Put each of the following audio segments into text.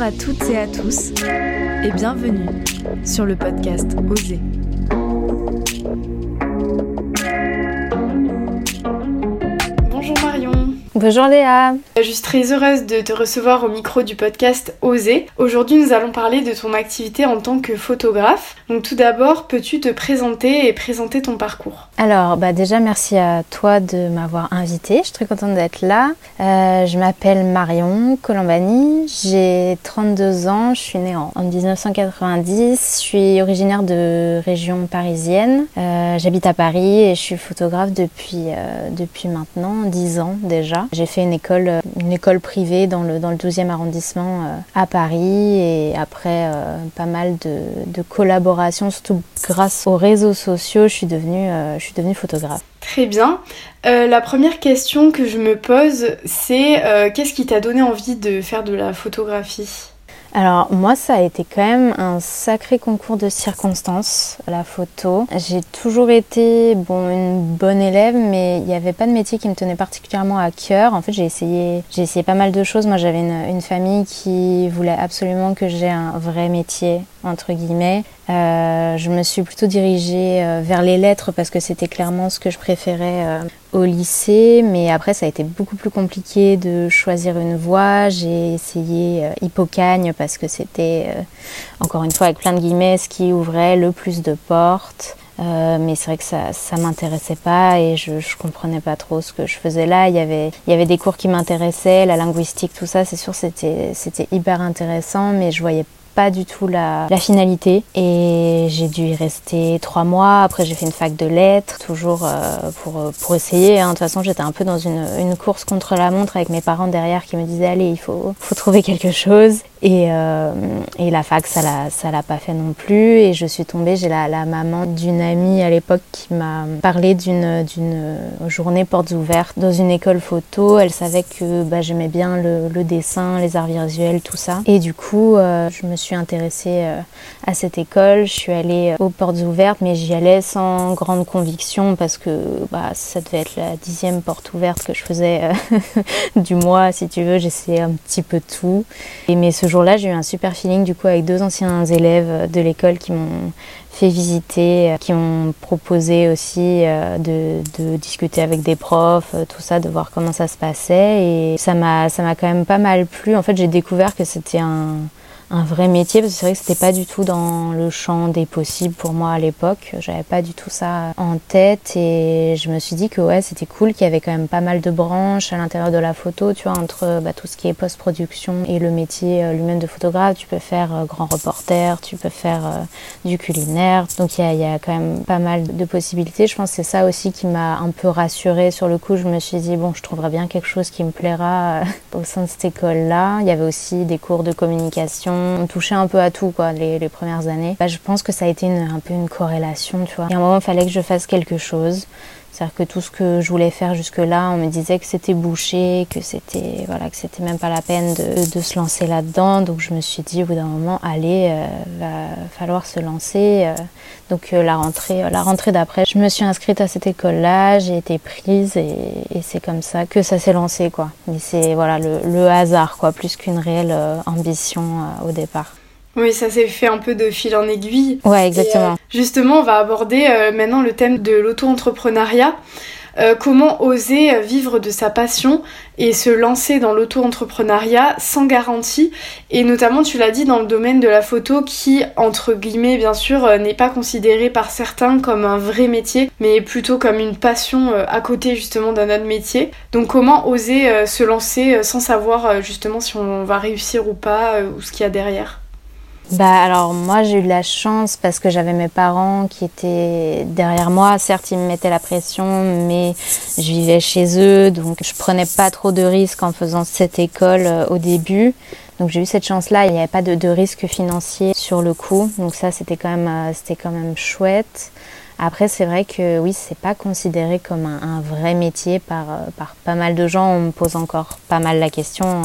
À toutes et à tous et bienvenue sur le podcast Oser. Bonjour Léa. Je suis très heureuse de te recevoir au micro du podcast Oser. Aujourd'hui, nous allons parler de ton activité en tant que photographe. Donc tout d'abord, peux-tu te présenter et présenter ton parcours? Alors, bah déjà merci à toi de m'avoir invitée. Je suis très contente d'être là. Euh, je m'appelle Marion Colombani. J'ai 32 ans. Je suis née en, 1990. Je suis originaire de région parisienne. Euh, J'habite à Paris et je suis photographe depuis, euh, depuis maintenant 10 ans déjà. J'ai fait une école, euh, une école privée dans le, dans le 12e arrondissement euh, à Paris et après euh, pas mal de, de collaborations, surtout grâce aux réseaux sociaux, je suis devenue, je suis devenue photographe. Très bien. La première question que je me pose, c'est qu'est-ce qui t'a donné envie de faire de la photographie? Alors moi ça a été quand même un sacré concours de circonstances, la photo. J'ai toujours été bon une bonne élève mais il n'y avait pas de métier qui me tenait particulièrement à cœur. En fait j'ai essayé j'ai essayé pas mal de choses. Moi j'avais une, une, famille qui voulait absolument que j'ai un vrai métier entre guillemets. Euh, je me suis plutôt dirigée euh, vers les lettres parce que c'était clairement ce que je préférais euh, au lycée, mais après ça a été beaucoup plus compliqué de choisir une voie. J'ai essayé Hippocagne parce que c'était, encore une fois avec plein de guillemets, ce qui ouvrait le plus de portes. Mais c'est vrai que ça, ça m'intéressait pas et je, je comprenais pas trop ce que je faisais là. Il y avait, il y avait des cours qui m'intéressaient, la linguistique, tout ça, c'est sûr, c'était, c'était hyper intéressant, mais je voyais pas du tout la, finalité et j'ai dû y rester trois mois. Après j'ai fait une fac de lettres, toujours euh, pour, pour essayer. Hein. De toute façon j'étais un peu dans une, course contre la montre avec mes parents derrière qui me disaient allez il faut trouver quelque chose. Et, euh, et la fac ça l'a, ça l'a pas fait non plus et je suis tombée, j'ai la, la maman d'une amie à l'époque qui m'a parlé d'une, journée portes ouvertes dans une école photo. Elle savait que bah, j'aimais bien le, le, dessin, les arts visuels, tout ça. Et du coup euh, je me suis intéressée euh, à cette école. Je suis allée aux portes ouvertes, mais j'y allais sans grande conviction parce que bah, ça devait être la dixième porte ouverte que je faisais euh, du mois, si tu veux. J'essayais un petit peu tout. Et, ce jour-là, j'ai eu un super feeling du coup avec deux anciens élèves de l'école qui m'ont fait visiter, qui ont proposé aussi de, de, discuter avec des profs, tout ça, de voir comment ça se passait. Et ça m'a, ça m'a quand même pas mal plu. En fait, j'ai découvert que c'était un un vrai métier parce que c'est vrai que c'était pas du tout dans le champ des possibles pour moi à l'époque. J'avais pas du tout ça en tête et je me suis dit que ouais c'était cool qu'il y avait quand même pas mal de branches à l'intérieur de la photo, tu vois, entre bah, tout ce qui est post-production et le métier euh, lui-même de photographe. Tu peux faire euh, grand reporter, tu peux faire euh, du culinaire. Donc il y y a, quand même pas mal de possibilités. Je pense que c'est ça aussi qui m'a un peu rassurée sur le coup. Je me suis dit bon je trouverai bien quelque chose qui me plaira au sein de cette école-là. Il y avait aussi des cours de communication on touchait un peu à tout quoi les, premières années. Bah, je pense que ça a été une, un peu une corrélation, tu vois. Et à un moment, il fallait que je fasse quelque chose. C'est-à-dire que tout ce que je voulais faire jusque-là, on me disait que c'était bouché, que c'était voilà, que c'était même pas la peine de, de se lancer là-dedans. Donc je me suis dit au bout d'un moment, allez, euh, va falloir se lancer. Euh. Donc euh, la rentrée, la rentrée d'après, je me suis inscrite à cette école-là, j'ai été prise et, et c'est comme ça que ça s'est lancé quoi. Mais c'est voilà le, le, hasard quoi, plus qu'une réelle ambition au départ. Oui, ça s'est fait un peu de fil en aiguille. Ouais, exactement. Et, euh, justement, on va aborder euh, maintenant le thème de l'auto-entrepreneuriat. Euh, comment oser vivre de sa passion et se lancer dans l'auto-entrepreneuriat sans garantie? Et notamment tu l'as dit dans le domaine de la photo qui entre guillemets bien sûr euh, n'est pas considéré par certains comme un vrai métier mais plutôt comme une passion euh, à côté justement d'un autre métier donc comment oser se lancer sans savoir justement si on va réussir ou pas ou ce qu'il y a derrière? Bah alors moi j'ai eu de la chance parce que j'avais mes parents qui étaient derrière moi. Certes ils me mettaient la pression mais je vivais chez eux donc je prenais pas trop de risques en faisant cette école euh, au début. Donc j'ai eu cette chance là, il n'y avait pas de, de risque financier sur le coup donc ça c'était quand même, euh, c'était quand même chouette. Après, c'est vrai que oui, c'est pas considéré comme un, vrai métier par, par pas mal de gens. On me pose encore pas mal la question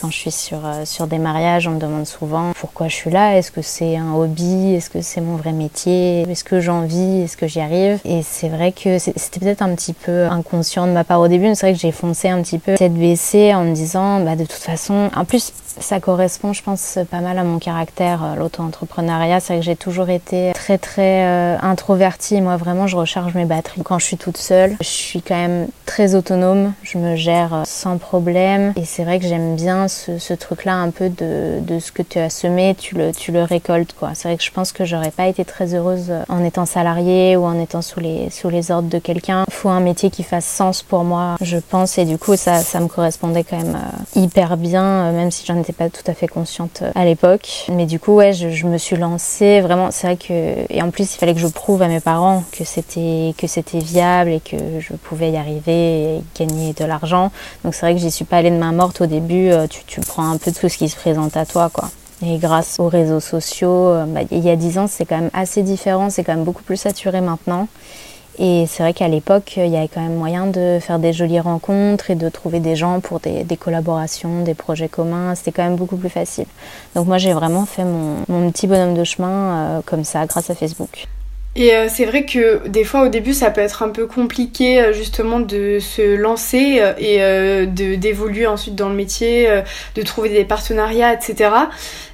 quand je suis sur, euh, sur des mariages, on me demande souvent pourquoi je suis là? Est-ce que c'est un hobby? Est-ce que c'est mon vrai métier? Est-ce que j'en vis? Est-ce que j'y arrive? Et c'est vrai que c'était peut-être un petit peu inconscient de ma part au début. C'est vrai que j'ai foncé un petit peu cette baissée en me disant, bah, de toute façon, en plus, ça correspond, je pense, pas mal à mon caractère, euh, l'auto-entrepreneuriat. C'est vrai que j'ai toujours été très, très euh, introvertie. Moi, vraiment, je recharge mes batteries quand je suis toute seule. Je suis quand même très autonome. Je me gère sans problème. Et c'est vrai que j'aime bien ce, truc-là un peu de, ce que tu as semé, tu le, tu le récoltes. quoi. C'est vrai que je pense que j'aurais pas été très heureuse en étant salariée ou en étant sous les, sous les ordres de quelqu'un. Il faut un métier qui fasse sens pour moi, je pense. Et du coup, ça, ça me correspondait quand même euh, hyper bien, euh, même si j'en étais pas tout à fait consciente euh, à l'époque. Mais du coup, ouais, je, je me suis lancée vraiment. C'est vrai que. Et en plus, il fallait que je prouve à mes parents que c'était, que c'était viable et que je pouvais y arriver et gagner de l'argent. Donc c'est vrai que j'y suis pas allée de main morte au début. Tu, prends un peu tout ce qui se présente à toi, quoi. Et grâce aux réseaux sociaux, euh, bah, il y a 10 ans, c'est quand même assez différent, c'est quand même beaucoup plus saturé maintenant. Et c'est vrai qu'à l'époque, il y avait quand même moyen de faire des jolies rencontres et de trouver des gens pour des, collaborations, des projets communs. C'était quand même beaucoup plus facile. Donc moi, j'ai vraiment fait mon, petit bonhomme de chemin euh, comme ça, grâce à Facebook. Et euh, c'est vrai que des fois au début ça peut être un peu compliqué euh, justement de se lancer euh, et de d'évoluer ensuite dans le métier, de trouver des partenariats, etc.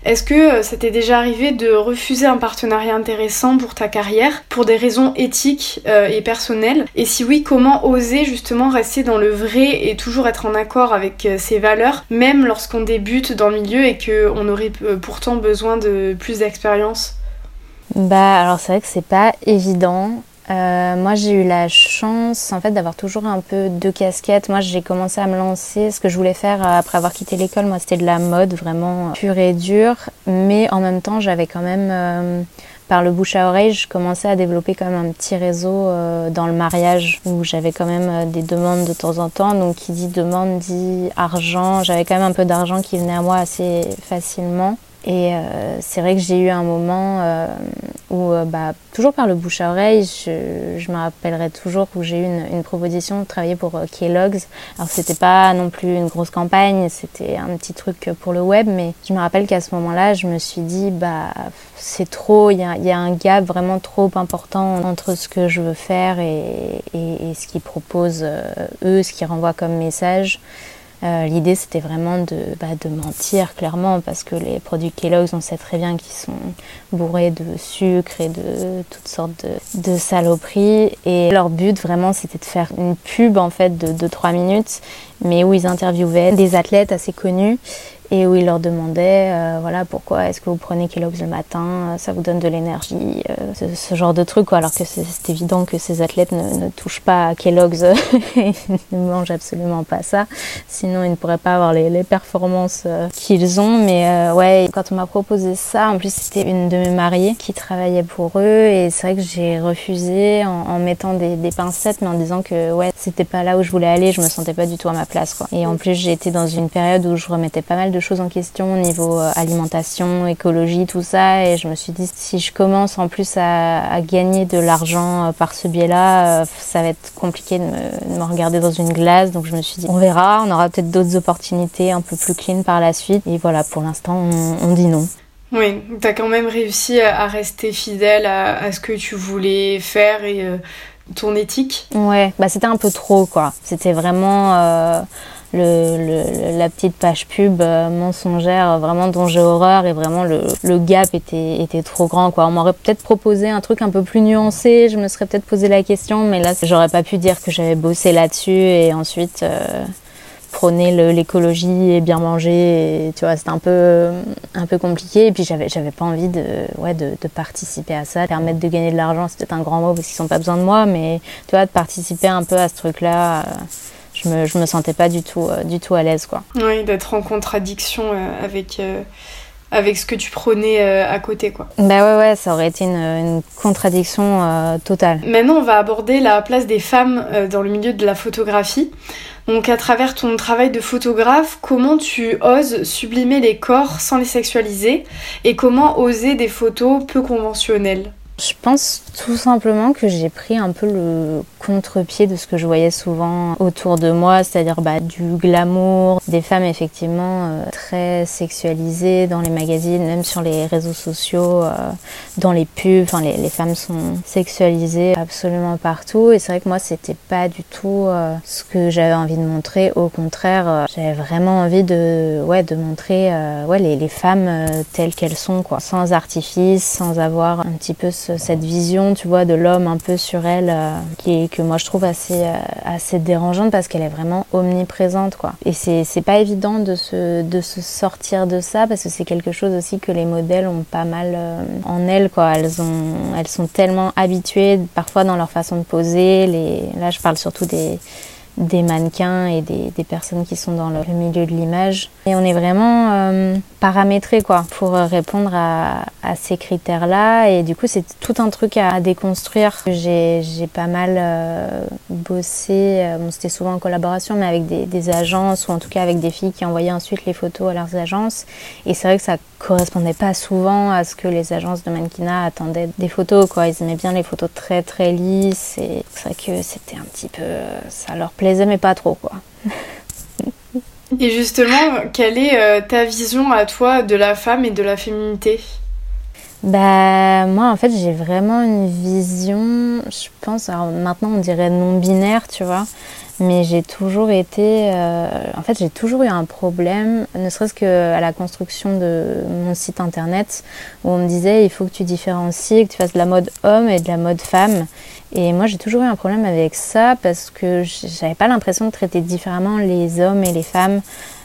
Est-ce que ça t'est déjà arrivé de refuser un partenariat intéressant pour ta carrière pour des raisons éthiques et personnelles? Et si oui, comment oser justement rester dans le vrai et toujours être en accord avec ses valeurs, même lorsqu'on débute dans le milieu et qu'on aurait pourtant besoin de plus d'expérience? Bah alors c'est vrai que c'est pas évident. Euh, moi j'ai eu la chance en fait d'avoir toujours un peu deux casquettes. Moi j'ai commencé à me lancer. Ce que je voulais faire euh, après avoir quitté l'école, moi c'était de la mode vraiment pure et dure. Mais en même temps j'avais quand même euh, par le bouche à oreille, je commençais à développer quand même un petit réseau dans le mariage où j'avais quand même des demandes de temps en temps. Donc qui dit demande dit argent. J'avais quand même un peu d'argent qui venait à moi assez facilement. Et euh, c'est vrai que j'ai eu un moment euh, où, euh, bah, toujours par le bouche à oreille, je, je me rappellerai toujours où j'ai eu une, une, proposition de travailler pour Kellogg's. Alors c'était pas non plus une grosse campagne, c'était un petit truc pour le web, mais je me rappelle qu'à ce moment-là, je me suis dit, bah c'est trop, il y a, y a, un gap vraiment trop important entre ce que je veux faire et, et, et ce qu'ils proposent eux, ce qu'ils renvoient comme message. Euh, l'idée, c'était vraiment de, bah, de, mentir clairement parce que les produits Kellogg's, on sait très bien qu'ils sont bourrés de sucre et de toutes sortes de, de, saloperies. Et leur but, vraiment, c'était de faire une pub en fait de 2-3 minutes, mais où ils interviewaient des athlètes assez connus et où il leur demandait euh, voilà pourquoi est-ce que vous prenez Kellogg's le matin euh, ça vous donne de l'énergie euh, ce, genre de truc quoi. Alors que c'est évident que ces athlètes ne, touchent pas à Kellogg's et ne mangent absolument pas ça. Sinon ils ne pourraient pas avoir les, performances qu'ils ont. Mais ouais quand on m'a proposé ça en plus c'était une de mes mariées qui travaillait pour eux. Et c'est vrai que j'ai refusé en, en mettant des, des, pincettes mais en disant que ouais c'était pas là où je voulais aller. Je me sentais pas du tout à ma place quoi. Et en plus j'ai été dans une période où je remettais pas mal de choses en question au niveau euh, alimentation, écologie, tout ça. Et je me suis dit, si je commence en plus à, gagner de l'argent euh, par ce biais-là, euh, ça va être compliqué de me, regarder dans une glace. Donc je me suis dit, on verra, on aura peut-être d'autres opportunités un peu plus clean par la suite. Et voilà, pour l'instant, on, dit non. Oui, tu as quand même réussi à rester fidèle à, ce que tu voulais faire et ton éthique. Ouais, bah c'était un peu trop quoi. C'était vraiment le, la petite page pub euh, mensongère vraiment dont j'ai horreur et vraiment le, le gap était, était trop grand quoi. On m'aurait peut-être proposé un truc un peu plus nuancé, je me serais peut-être posé la question mais là j'aurais pas pu dire que j'avais bossé là-dessus et ensuite euh, prôner l'écologie et bien manger et, tu vois c'était un peu un peu compliqué et puis j'avais j'avais pas envie de ouais de, de, participer à ça permettre de gagner de l'argent c'était un grand mot parce qu'ils ont pas besoin de moi mais tu vois de participer un peu à ce truc là euh, je me, je me sentais pas du tout, euh, du tout à l'aise. Quoi. Oui, d'être en contradiction euh, avec, euh, avec ce que tu prenais à côté. Quoi. Bah ouais, ouais, ça aurait été une, une contradiction totale. Maintenant, on va aborder la place des femmes dans le milieu de la photographie. Donc, à travers ton travail de photographe, comment tu oses sublimer les corps sans les sexualiser et comment oser des photos peu conventionnelles? Je pense tout simplement que j'ai pris un peu le contre-pied de ce que je voyais souvent autour de moi, c'est-à-dire bah, du glamour, des femmes effectivement euh, très sexualisées dans les magazines, même sur les réseaux sociaux, euh, dans les pubs. Enfin, les, femmes sont sexualisées absolument partout. Et c'est vrai que moi, c'était pas du tout euh, ce que j'avais envie de montrer. Au contraire, j'avais vraiment envie de, ouais, de montrer ouais, les, les femmes telles qu'elles sont, quoi, sans artifice, sans avoir un petit peu ce, cette vision, tu vois, de l'homme un peu sur elle, qui est que moi je trouve assez, euh, assez dérangeante parce qu'elle est vraiment omniprésente quoi. Et c'est, pas évident de se, de se sortir de ça parce que c'est quelque chose aussi que les modèles ont pas mal euh, en elles quoi. Elles, ont, elles sont tellement habituées parfois dans leur façon de poser. Les, là je parle surtout des des mannequins et des, des, personnes qui sont dans le milieu de l'image. Et on est vraiment euh, paramétré quoi pour répondre à, à ces critères-là. Et du coup, c'est tout un truc à, déconstruire. J'ai pas mal euh, bossé, euh, bon, c'était souvent en collaboration, mais avec des, des, agences ou en tout cas avec des filles qui envoyaient ensuite les photos à leurs agences. Et c'est vrai que ça correspondait pas souvent à ce que les agences de mannequinat attendaient des photos. Quoi. Ils aimaient bien les photos très très lisses. Et c'est vrai que c'était un petit peu... ça leur plaisait, mais pas trop. quoi. Et justement, quelle est euh, ta vision à toi de la femme et de la féminité? Bah moi en fait j'ai vraiment une vision, je pense, alors maintenant on dirait non binaire, tu vois, mais j'ai toujours été, euh, en fait j'ai toujours eu un problème, ne serait-ce qu'à la construction de mon site internet, où on me disait il faut que tu différencies, que tu fasses de la mode homme et de la mode femme. Et moi j'ai toujours eu un problème avec ça parce que j'avais pas l'impression de traiter différemment les hommes et les femmes.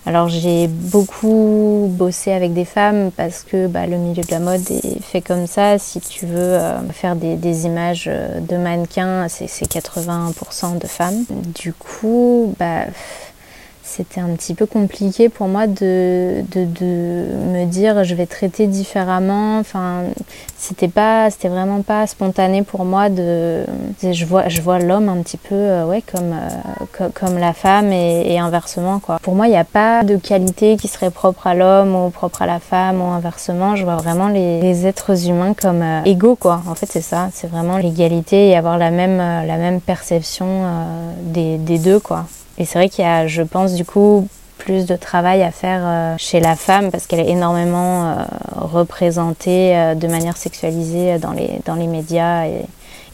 Alors j'ai beaucoup bossé avec des femmes parce que bah, le milieu de la mode est fait comme ça. Si tu veux euh, faire des, des, images de mannequins, c'est 80% de femmes. Du coup, bah, c'était un petit peu compliqué pour moi de, de, me dire je vais traiter différemment. Enfin, c'était pas, c'était vraiment pas spontané pour moi de. Je vois, je vois l'homme un petit peu, euh, ouais, comme, euh, comme, la femme et, et, inversement quoi. Pour moi, il n'y a pas de qualité qui serait propre à l'homme ou propre à la femme ou inversement. Je vois vraiment les, les êtres humains comme euh, égaux quoi. En fait, c'est ça, c'est vraiment l'égalité et avoir la même, la même perception des, des deux quoi. Et c'est vrai qu'il y a, je pense, du coup, plus de travail à faire euh, chez la femme parce qu'elle est énormément euh, représentée euh, de manière sexualisée dans les, dans les médias et,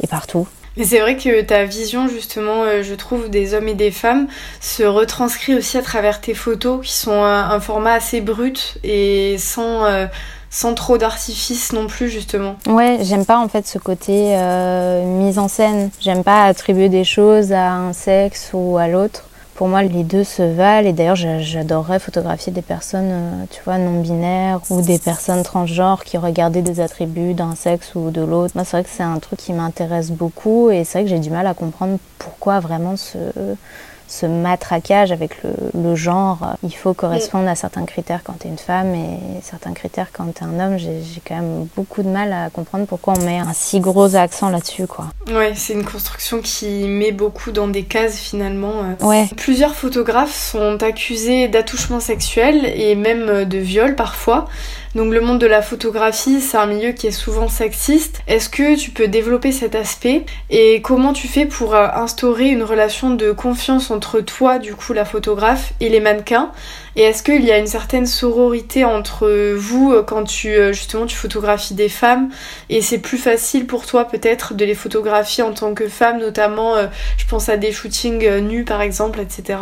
et partout. Mais c'est vrai que ta vision, justement, je trouve, des hommes et des femmes se retranscrit aussi à travers tes photos qui sont un, un format assez brut et sans sans trop d'artifice non plus justement. Ouais, j'aime pas en fait ce côté euh, mise en scène. J'aime pas attribuer des choses à un sexe ou à l'autre pour moi, les deux se valent. Et d'ailleurs, j'adorerais photographier des personnes, euh, tu vois, non binaires ou des personnes transgenres qui regardaient des attributs d'un sexe ou de l'autre. Moi, c'est vrai que c'est un truc qui m'intéresse beaucoup et c'est vrai que j'ai du mal à comprendre pourquoi vraiment ce ce matraquage avec le, le, genre. Il faut correspondre à certains critères quand tu es une femme et certains critères quand tu es un homme. J'ai quand même beaucoup de mal à comprendre pourquoi on met un si gros accent là-dessus. quoi. Ouais, c'est une construction qui met beaucoup dans des cases finalement. Euh. Ouais. Plusieurs photographes sont accusés d'attouchement sexuel et même de viol parfois. Donc le monde de la photographie, c'est un milieu qui est souvent sexiste. Est-ce que tu peux développer cet aspect? Et comment tu fais pour euh, instaurer une relation de confiance entre toi, du coup, la photographe, et les mannequins? Et est-ce qu'il y a une certaine sororité entre vous euh, quand tu euh, justement tu photographies des femmes? Et c'est plus facile pour toi peut-être de les photographier en tant que femme, notamment je pense à des shootings nus par exemple, etc.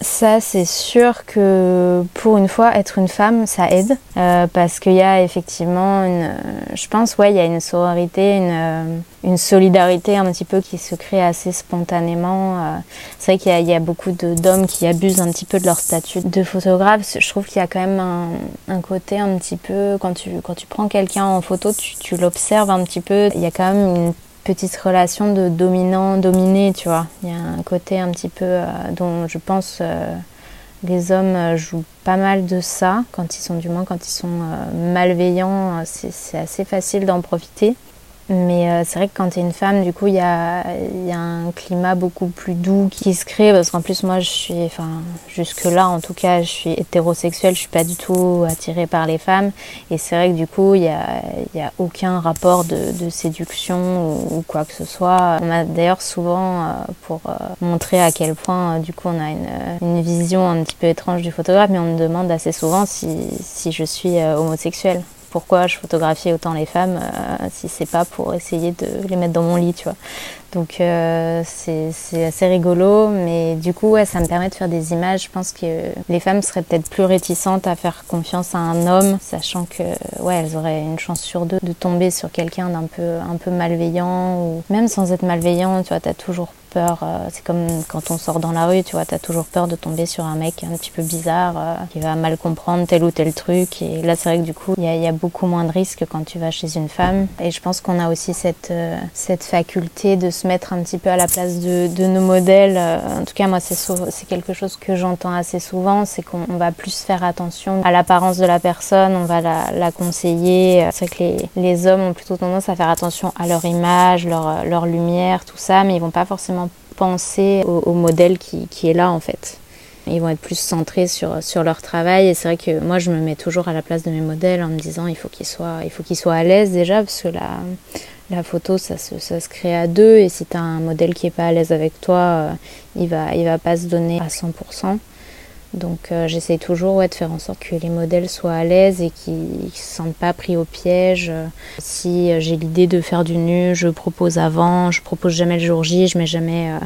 Ça, c'est sûr que pour une fois, être une femme, ça aide euh, parce qu'il y a effectivement une, je pense, ouais, il y a une sororité, une, euh, une solidarité un petit peu qui se crée assez spontanément. Euh, c'est vrai qu'il y, a beaucoup d'hommes qui abusent un petit peu de leur statut de photographe. Je trouve qu'il y a quand même un, un, côté un petit peu quand tu quand tu prends quelqu'un en photo, tu, tu l'observes un petit peu. Il y a quand même une petite relation de dominant-dominé, tu vois. Il y a un côté un petit peu euh, dont je pense euh, les hommes euh, jouent pas mal de ça, quand ils sont du moins quand ils sont malveillants, c'est assez facile d'en profiter. Mais euh, c'est vrai que quand tu es une femme, du coup, il y a, y a, un climat beaucoup plus doux qui se crée. Parce qu'en plus, moi, je suis, enfin, jusque-là, en tout cas, je suis hétérosexuelle, je suis pas du tout attirée par les femmes. Et c'est vrai que du coup, il n'y a, y a aucun rapport de, de séduction ou, ou, quoi que ce soit. On m'a d'ailleurs souvent, euh, pour euh, montrer à quel point, du coup, on a une, une, vision un petit peu étrange du photographe, mais on me demande assez souvent si, si je suis homosexuelle pourquoi je photographie autant les femmes euh, si c'est pas pour essayer de les mettre dans mon lit, tu vois. Donc euh, c'est assez rigolo, mais du coup, ça me permet de faire des images. Je pense que les femmes seraient peut-être plus réticentes à faire confiance à un homme, sachant que ouais, elles auraient une chance sur deux de tomber sur quelqu'un d'un peu un peu malveillant ou même sans être malveillant, tu vois, t'as toujours Euh, c'est comme quand on sort dans la rue, tu vois, t'as toujours peur de tomber sur un mec un petit peu bizarre euh, qui va mal comprendre tel ou tel truc. Et là, c'est vrai que du coup, il y, a beaucoup moins de risques quand tu vas chez une femme. Et je pense qu'on a aussi cette, euh, faculté de se mettre un petit peu à la place de, nos modèles. En tout cas, moi, c'est quelque chose que j'entends assez souvent, c'est qu'on va plus faire attention à l'apparence de la personne, on va la, conseiller. C'est vrai que les, les hommes ont plutôt tendance à faire attention à leur image, leur, leur lumière, tout ça, mais ils vont pas forcément penser au, modèle qui, qui, est là en fait. Ils vont être plus centrés sur, sur leur travail et c'est vrai que moi je me mets toujours à la place de mes modèles en me disant il faut qu'ils soient, il faut qu'ils soient à l'aise déjà parce que la, la photo ça se, ça se crée à deux et si tu as un modèle qui est pas à l'aise avec toi euh, il va, il va pas se donner à 100%. Donc euh, j'essaie toujours de faire en sorte que les modèles soient à l'aise et qu'ils ne se sentent pas pris au piège. Si euh, j'ai l'idée de faire du nu, je propose avant, je propose jamais le jour J, je mets jamais euh,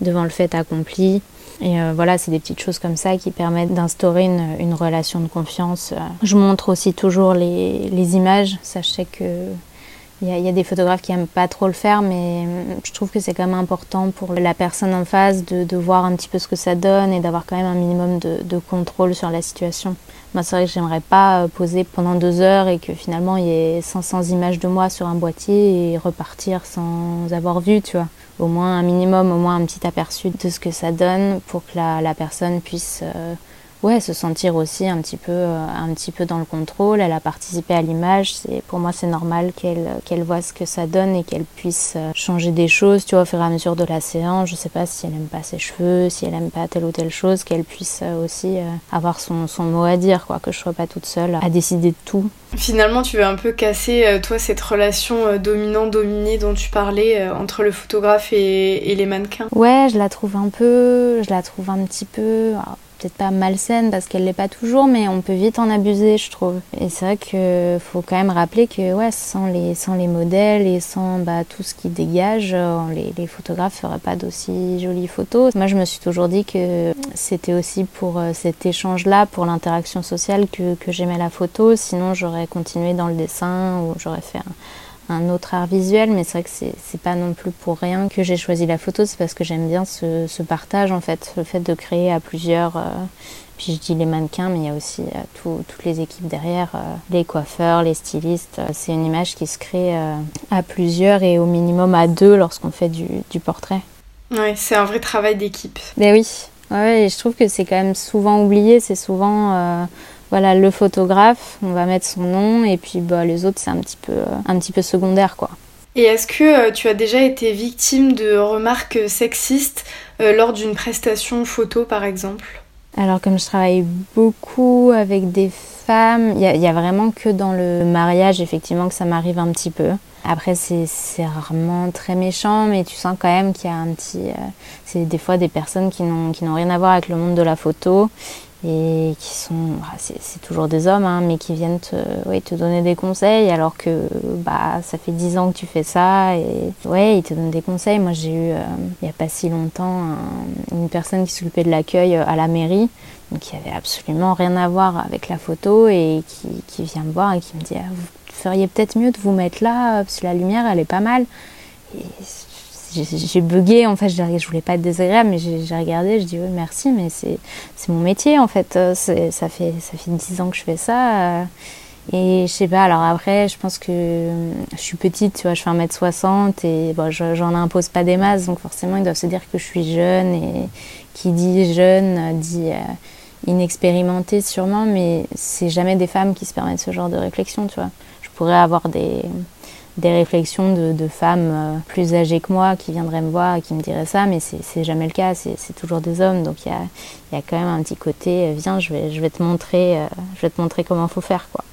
devant le fait accompli. Et euh, voilà, c'est des petites choses comme ça qui permettent d'instaurer une, relation de confiance. Je montre aussi toujours les images. Sachez que il y, a, des photographes qui aiment pas trop le faire, mais je trouve que c'est quand même important pour la personne en face de, voir un petit peu ce que ça donne et d'avoir quand même un minimum de, contrôle sur la situation. Moi, c'est vrai que j'aimerais pas poser pendant deux heures et que finalement il y ait 500 images de moi sur un boîtier et repartir sans avoir vu, tu vois. Au moins un minimum, au moins un petit aperçu de ce que ça donne pour que la, la personne puisse euh, ouais, se sentir aussi un petit peu, euh, un petit peu dans le contrôle. Elle a participé à l'image. C'est, pour moi, c'est normal qu'elle, qu'elle voit ce que ça donne et qu'elle puisse euh, changer des choses, tu vois, au fur et à mesure de la séance. Je sais pas si elle aime pas ses cheveux, si elle aime pas telle ou telle chose, qu'elle puisse euh, aussi avoir son, son mot à dire, quoi, que je sois pas toute seule à décider de tout. Finalement, tu veux un peu casser, toi, cette relation dominant-dominée dont tu parlais entre le photographe et, et, les mannequins? Ouais, je la trouve un peu, je la trouve un petit peu. Peut-être pas malsaine parce qu'elle l'est pas toujours, mais on peut vite en abuser, je trouve. Et c'est vrai qu'il faut quand même rappeler que ouais, sans les, sans les modèles et sans bah, tout ce qui dégage, euh, les, les photographes feraient pas d'aussi jolies photos. Moi, je me suis toujours dit que c'était aussi pour euh, cet échange-là, pour l'interaction sociale que, que j'aimais la photo. Sinon, j'aurais continué dans le dessin ou j'aurais fait un un autre art visuel, mais c'est vrai que c'est pas non plus pour rien que j'ai choisi la photo, c'est parce que j'aime bien ce, ce, partage en fait, le fait de créer à plusieurs. Euh, puis je dis les mannequins, mais il y a aussi euh, tout, toutes les équipes derrière, euh, les coiffeurs, les stylistes. c'est une image qui se crée à plusieurs et au minimum à deux lorsqu'on fait du, du portrait. Ouais, c'est un vrai travail d'équipe. Ben oui, ouais, et je trouve que c'est quand même souvent oublié, c'est souvent voilà le photographe, on va mettre son nom et puis bah, les autres c'est un petit peu un petit peu secondaire quoi. Et est-ce que euh, tu as déjà été victime de remarques sexistes euh, lors d'une prestation photo par exemple? Alors comme je travaille beaucoup avec des femmes, il y, y, a vraiment que dans le mariage effectivement que ça m'arrive un petit peu. Après c'est rarement très méchant mais tu sens quand même qu'il y a un petit... Euh, c'est des fois des personnes qui n'ont rien à voir avec le monde de la photo et qui sont, bah, c'est toujours des hommes, hein, mais qui viennent te, ouais, te donner des conseils alors que bah, ça fait dix ans que tu fais ça et ouais, ils te donnent des conseils. Moi j'ai eu, euh, il n'y a pas si longtemps, un, une personne qui s'occupait de l'accueil à la mairie, donc qui avait absolument rien à voir avec la photo et qui, vient me voir et qui me dit ah, vous feriez peut-être mieux de vous mettre là parce que la lumière elle est pas mal. J'ai bugué en fait je, voulais pas être désagréable mais j'ai regardé je dis oui merci mais c'est mon métier en fait. Euh, ça fait ça fait dix ans que je fais ça euh, et je sais pas alors après je pense que je suis petite tu vois je fais 1m60 et bon j'en impose pas des masses donc forcément ils doivent se dire que je suis jeune et qui dit jeune dit euh, inexpérimentée sûrement mais c'est jamais des femmes qui se permettent ce genre de réflexion tu vois. Je pourrais avoir des des réflexions de, femmes euh, plus âgées que moi qui viendraient me voir et qui me diraient ça, mais c'est jamais le cas, c'est toujours des hommes, donc il y a, y a, quand même un petit côté, euh, viens, je vais, je vais te montrer, euh, je vais te montrer comment faut faire, quoi.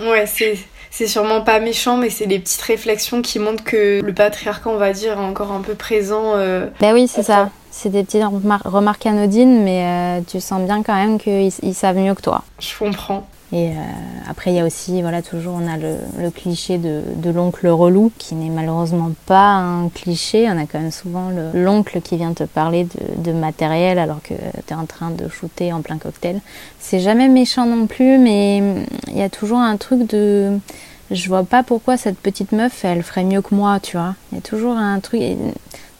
Ouais, c'est sûrement pas méchant, mais c'est des petites réflexions qui montrent que le patriarcat, on va dire, est encore un peu présent. Euh, bah oui, c'est ça. C'est des petites remarques anodines, mais tu sens bien quand même qu'ils savent mieux que toi. Je comprends. Et euh, après, il y a aussi, voilà, toujours, on a le, cliché de, l'oncle relou, qui n'est malheureusement pas un cliché. On a quand même souvent l'oncle qui vient te parler de, matériel alors que tu es en train de shooter en plein cocktail. C'est jamais méchant non plus, mais il y a toujours un truc de. Je vois pas pourquoi cette petite meuf, elle ferait mieux que moi, tu vois. Il y a toujours un truc.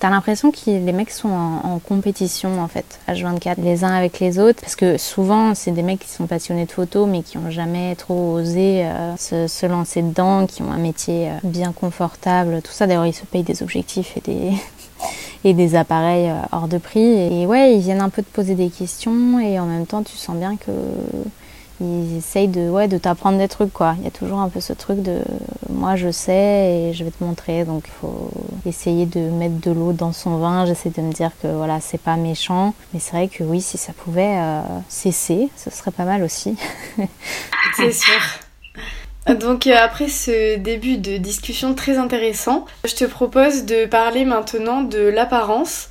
T'as l'impression que les mecs sont en, compétition en fait, H24, les uns avec les autres, parce que souvent c'est des mecs qui sont passionnés de photos mais qui ont jamais trop osé euh, se, lancer dedans, qui ont un métier euh, bien confortable, tout ça. D'ailleurs ils se payent des objectifs et des et des appareils euh, hors de prix. Et ouais, ils viennent un peu te poser des questions et en même temps tu sens bien que ils essayent de, ouais, de t'apprendre des trucs, quoi. Il y a toujours un peu ce truc de moi je sais et je vais te montrer, donc il faut essayer de mettre de l'eau dans son vin. J'essaie de me dire que voilà, c'est pas méchant, mais c'est vrai que oui, si ça pouvait euh, cesser, ce serait pas mal aussi. c'est sûr. Donc euh, après ce début de discussion très intéressant, je te propose de parler maintenant de l'apparence.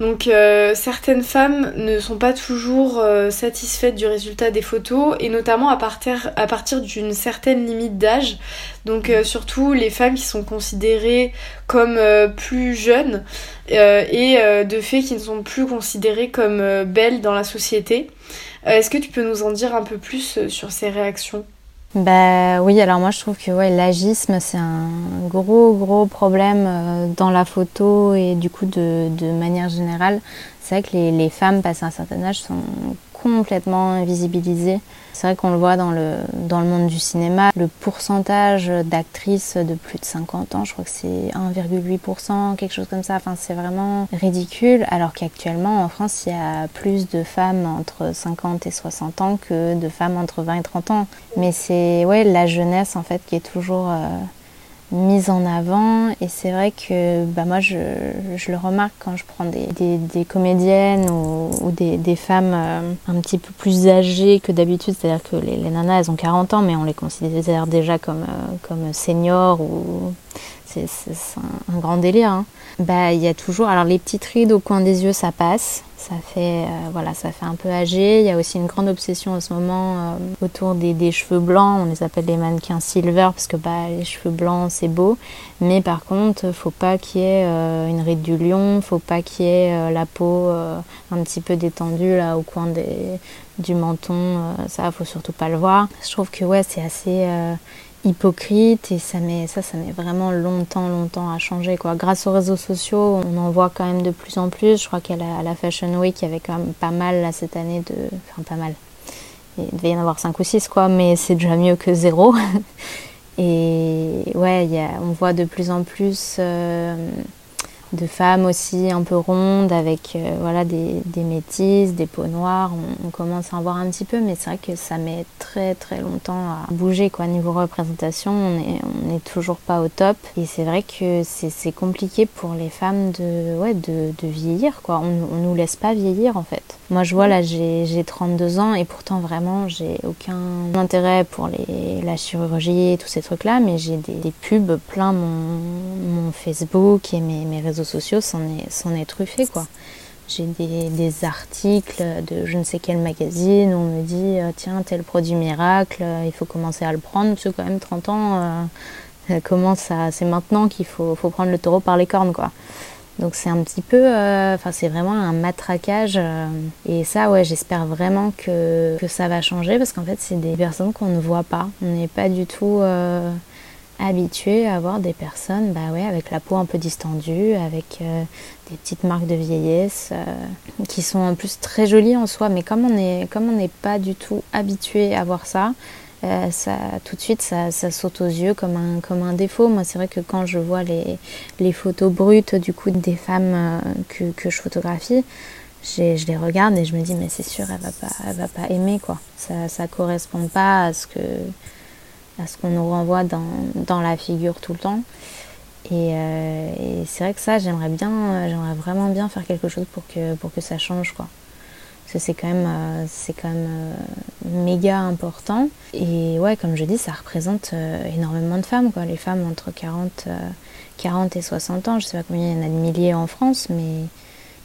Donc euh, certaines femmes ne sont pas toujours euh, satisfaites du résultat des photos et notamment à partir, d'une certaine limite d'âge. Donc euh, surtout les femmes qui sont considérées comme plus jeunes et de fait qui ne sont plus considérées comme belles dans la société. Est-ce que tu peux nous en dire un peu plus sur ces réactions? Bah oui, alors moi je trouve que ouais, l'agisme c'est un gros gros problème euh, dans la photo et du coup de, de manière générale. C'est vrai que les, les femmes passées un certain âge sont complètement invisibilisée. C'est vrai qu'on le voit dans le, dans le monde du cinéma. Le pourcentage d'actrices de plus de 50 ans, je crois que c'est 1,8%, quelque chose comme ça. Enfin, c'est vraiment ridicule. Alors qu'actuellement, en France, il y a plus de femmes entre 50 et 60 ans que de femmes entre 20 et 30 ans. Mais c'est ouais, la jeunesse, en fait, qui est toujours... Euh, mise en avant et c'est vrai que bah moi je, je, le remarque quand je prends des, des, des comédiennes ou, ou des, des, femmes euh, un petit peu plus âgées que d'habitude, c'est-à-dire que les, les, nanas elles ont 40 ans mais on les considère déjà comme, euh, comme seniors ou c'est un, un, grand délire. Hein. Bah il y a toujours, alors les petites rides au coin des yeux ça passe, ça fait, euh, voilà, ça fait un peu âgé. Il y a aussi une grande obsession en ce moment euh, autour des, cheveux blancs. On les appelle les mannequins silver parce que bah, les cheveux blancs c'est beau. Mais par contre, faut pas qu'il y ait euh, une ride du lion, faut pas qu'il y ait la peau un petit peu détendue là au coin des, du menton. ça, faut surtout pas le voir. Je trouve que ouais, c'est assez hypocrite et ça met ça ça met vraiment longtemps longtemps à changer quoi. Grâce aux réseaux sociaux on en voit quand même de plus en plus. Je crois qu'à la, la, Fashion Week il y avait quand même pas mal là cette année de enfin pas mal. Il devait y en avoir 5 ou 6 quoi mais c'est déjà mieux que zéro. Et ouais y a, on voit de plus en plus euh, de femmes aussi un peu rondes avec euh, voilà des, des, métisses, des peaux noires. On, commence à en voir un petit peu, mais c'est vrai que ça met très très longtemps à bouger quoi. Niveau représentation, on est, on est toujours pas au top. Et c'est vrai que c'est compliqué pour les femmes de, ouais, de, de vieillir quoi. On, on nous laisse pas vieillir en fait. Moi je vois là j'ai 32 ans et pourtant vraiment j'ai aucun intérêt pour les, la chirurgie et tous ces trucs là, mais j'ai des, des, pubs plein mon, mon Facebook et mes, mes réseaux sociaux s'en est, est truffé quoi. J'ai des, articles de je ne sais quel magazine on me dit euh, tiens tel produit miracle, euh, il faut commencer à le prendre, c'est quand même 30 ans, euh, commence à, c'est maintenant qu'il faut, faut, prendre le taureau par les cornes quoi. Donc c'est un petit peu, enfin c'est vraiment un matraquage et ça ouais j'espère vraiment que, que, ça va changer parce qu'en fait c'est des personnes qu'on ne voit pas, on n'est pas du tout habitué à avoir des personnes bah ouais, avec la peau un peu distendue, avec euh, des petites marques de vieillesse, euh, qui sont en plus très jolies en soi, mais comme on est, comme on n'est pas du tout habitué à voir ça, euh, ça, tout de suite, ça, ça, saute aux yeux comme un, comme un défaut. Moi, c'est vrai que quand je vois les, les photos brutes du coup des femmes que, que, je photographie, je les regarde et je me dis mais c'est sûr, elle va pas, elle va pas aimer quoi. Ça, ça correspond pas à ce que à ce qu'on nous renvoie dans, dans, la figure tout le temps. Et, et c'est vrai que ça, j'aimerais bien, j'aimerais vraiment bien faire quelque chose pour que, pour que ça change, quoi parce que c'est quand même, euh, c'est quand euh, méga important. Et ouais, comme je dis, ça représente euh, énormément de femmes, quoi. Les femmes entre 40, 40 et 60 ans, je sais pas combien il y en a de milliers en France, mais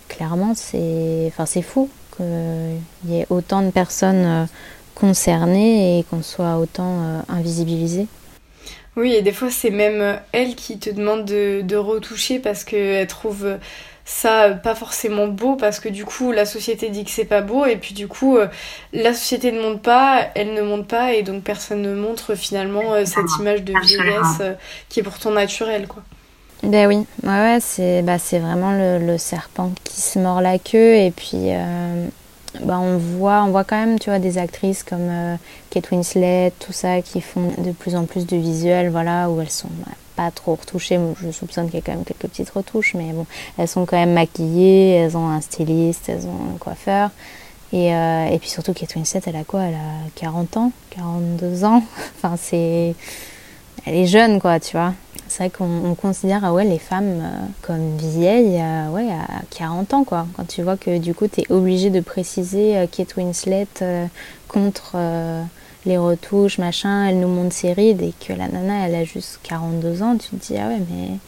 clairement, c'est, enfin, c'est fou qu'il y ait autant de personnes concernées et qu'on soit autant invisibilisées. Oui, et des fois, c'est même elles qui te demandent de, de retoucher parce qu'elles trouvent ça pas forcément beau parce que du coup la société dit que c'est pas beau et puis du coup euh, la société ne monte pas, elle ne monte pas et donc personne ne montre finalement euh, cette image de vieillesse euh, qui est pourtant naturelle quoi. Ben oui, ouais, ouais c'est bah, vraiment le, le, serpent qui se mord la queue et puis bah, on voit on voit quand même tu vois des actrices comme Kate Winslet tout ça qui font de plus en plus de visuels voilà où elles sont pas trop retouchées. Je soupçonne qu'il y a quand même quelques petites retouches, mais bon, elles sont quand même maquillées, elles ont un styliste, elles ont un coiffeur. Et, euh, et puis surtout, Kate Winslet, elle a quoi? Elle a 40 ans, 42 ans. enfin, c'est. Elle est jeune, quoi, tu vois. C'est vrai qu'on considère ah les femmes euh, comme vieilles euh, ouais, à 40 ans, quoi. Quand tu vois que du coup, tu es obligé de préciser Kate Winslet contre les retouches, machin, elle nous montre ses rides et que la nana, elle a juste 42 ans, tu te dis, ah ouais, mais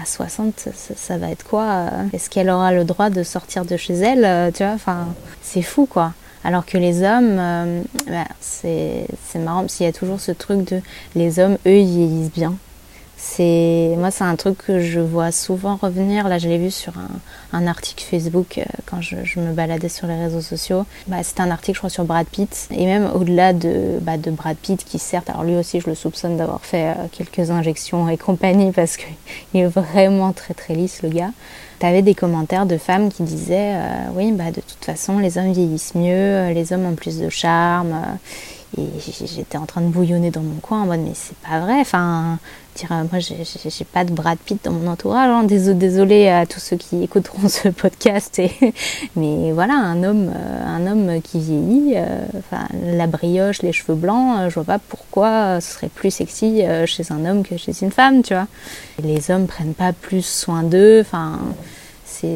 à 60, ça, va être quoi euh? Est-ce qu'elle aura le droit de sortir de chez elle euh, Tu vois, enfin, c'est fou, quoi. Alors que les hommes, euh, bah, c'est marrant, parce qu'il y a toujours ce truc de les hommes, eux, ils vieillissent bien c'est moi c'est un truc que je vois souvent revenir. Là je l'ai vu sur un, article Facebook euh, quand je, me baladais sur les réseaux sociaux. Bah, c'était un article je crois sur Brad Pitt. Et même au-delà de, bah, de Brad Pitt qui certes alors lui aussi je le soupçonne d'avoir fait euh, quelques injections et compagnie parce qu'il est vraiment très très lisse le gars. T'avais des commentaires de femmes qui disaient euh, oui bah de toute façon les hommes vieillissent mieux les hommes ont plus de charme. Et j'étais en train de bouillonner dans mon coin en mode mais c'est pas vrai. Enfin, dire, euh, moi j'ai pas de Brad Pitt dans mon entourage. Hein. Désolé, à tous ceux qui écouteront ce podcast. mais voilà, un homme, euh, un homme qui vieillit, euh, la brioche, les cheveux blancs, je vois pas pourquoi ce serait plus sexy chez un homme que chez une femme, tu vois. Les hommes prennent pas plus soin d'eux. Enfin